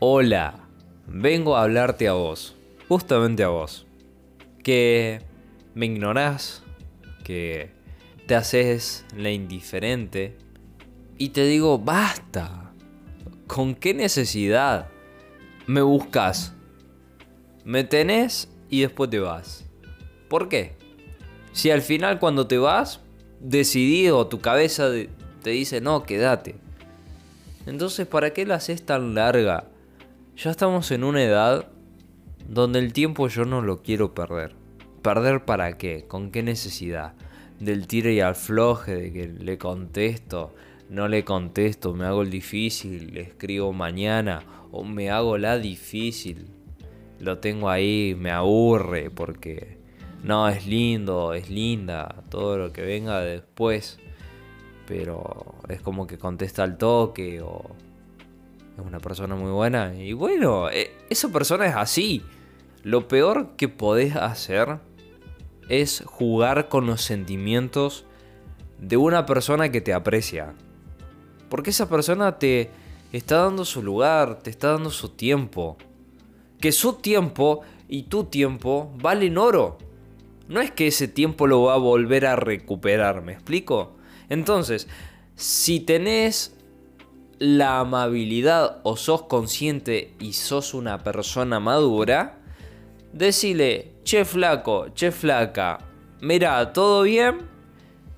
Hola, vengo a hablarte a vos, justamente a vos, que me ignorás, que te haces la indiferente y te digo, basta, ¿con qué necesidad me buscas? Me tenés y después te vas. ¿Por qué? Si al final cuando te vas, decidido, tu cabeza te dice, no, quédate. Entonces, ¿para qué la haces tan larga? Ya estamos en una edad donde el tiempo yo no lo quiero perder. ¿Perder para qué? ¿Con qué necesidad? Del tiro y afloje, de que le contesto, no le contesto, me hago el difícil, le escribo mañana o me hago la difícil. Lo tengo ahí, me aburre porque no, es lindo, es linda, todo lo que venga después. Pero es como que contesta al toque o es una persona muy buena. Y bueno, e, esa persona es así. Lo peor que podés hacer es jugar con los sentimientos de una persona que te aprecia. Porque esa persona te está dando su lugar, te está dando su tiempo. Que su tiempo y tu tiempo valen oro. No es que ese tiempo lo va a volver a recuperar, ¿me explico? Entonces, si tenés la amabilidad o sos consciente y sos una persona madura, decile, che flaco, che flaca, mira, todo bien,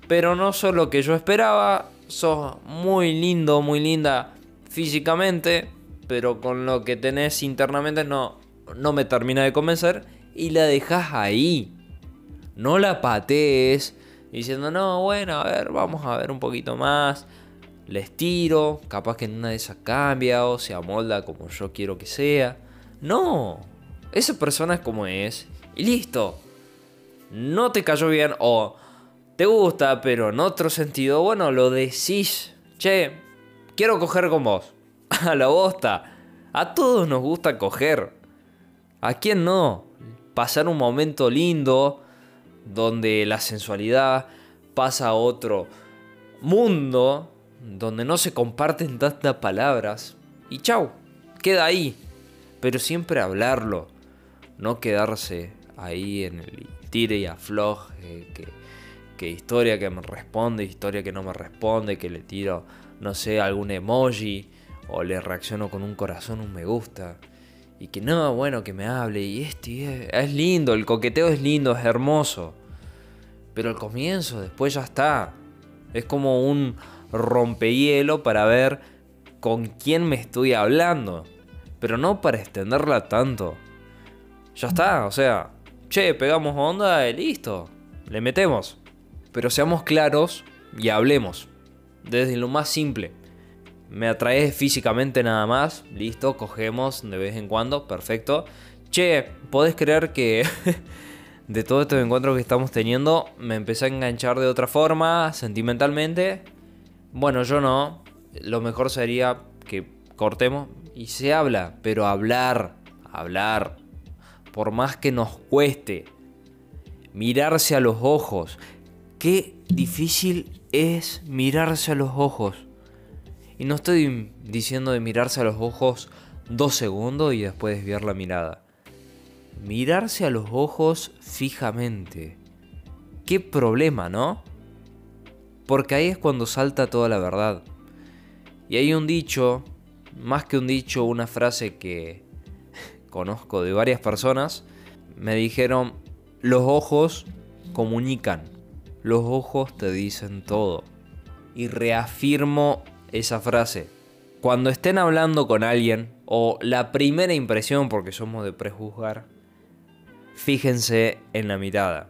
pero no sos lo que yo esperaba, sos muy lindo, muy linda físicamente, pero con lo que tenés internamente no, no me termina de convencer y la dejas ahí. No la patees diciendo, no, bueno, a ver, vamos a ver un poquito más les tiro, capaz que en una de esas cambia o se amolda como yo quiero que sea. No, esa persona es como es y listo. No te cayó bien o te gusta, pero en otro sentido, bueno, lo decís. Che, quiero coger con vos. A la bosta. A todos nos gusta coger. ¿A quién no? Pasar un momento lindo donde la sensualidad pasa a otro mundo donde no se comparten tantas palabras y chau, queda ahí. Pero siempre hablarlo, no quedarse ahí en el tire y afloje, que, historia que me responde, historia que no me responde, que le tiro, no sé, algún emoji o le reacciono con un corazón, un me gusta. Y que no, bueno, que me hable y este es lindo, el coqueteo es lindo, es hermoso. Pero al comienzo, después ya está. Es como un rompehielo para ver con quién me estoy hablando. Pero no para extenderla tanto. Ya está, o sea, che, pegamos onda y listo. Le metemos. Pero seamos claros y hablemos. Desde lo más simple. Me atraes físicamente nada más. Listo, cogemos de vez en cuando. Perfecto. Che, ¿podés creer que de todos estos encuentros que estamos teniendo me empecé a enganchar de otra forma, sentimentalmente? Bueno, yo no. Lo mejor sería que cortemos y se habla, pero hablar, hablar, por más que nos cueste, mirarse a los ojos. Qué difícil es mirarse a los ojos. Y no estoy diciendo de mirarse a los ojos dos segundos y después desviar la mirada. Mirarse a los ojos fijamente. Qué problema, ¿no? Porque ahí es cuando salta toda la verdad. Y hay un dicho, más que un dicho, una frase que conozco de varias personas, me dijeron, los ojos comunican, los ojos te dicen todo. Y reafirmo esa frase. Cuando estén hablando con alguien, o la primera impresión, porque somos de prejuzgar, fíjense en la mirada.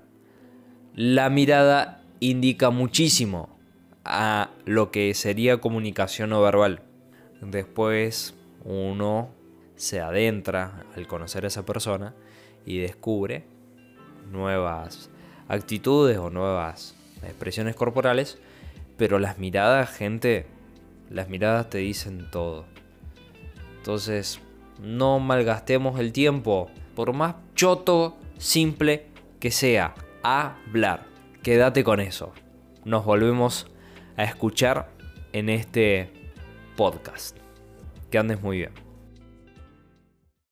La mirada indica muchísimo a lo que sería comunicación no verbal. Después uno se adentra al conocer a esa persona y descubre nuevas actitudes o nuevas expresiones corporales, pero las miradas, gente, las miradas te dicen todo. Entonces, no malgastemos el tiempo, por más choto, simple que sea, hablar. Quédate con eso. Nos volvemos a escuchar en este podcast. Que andes muy bien.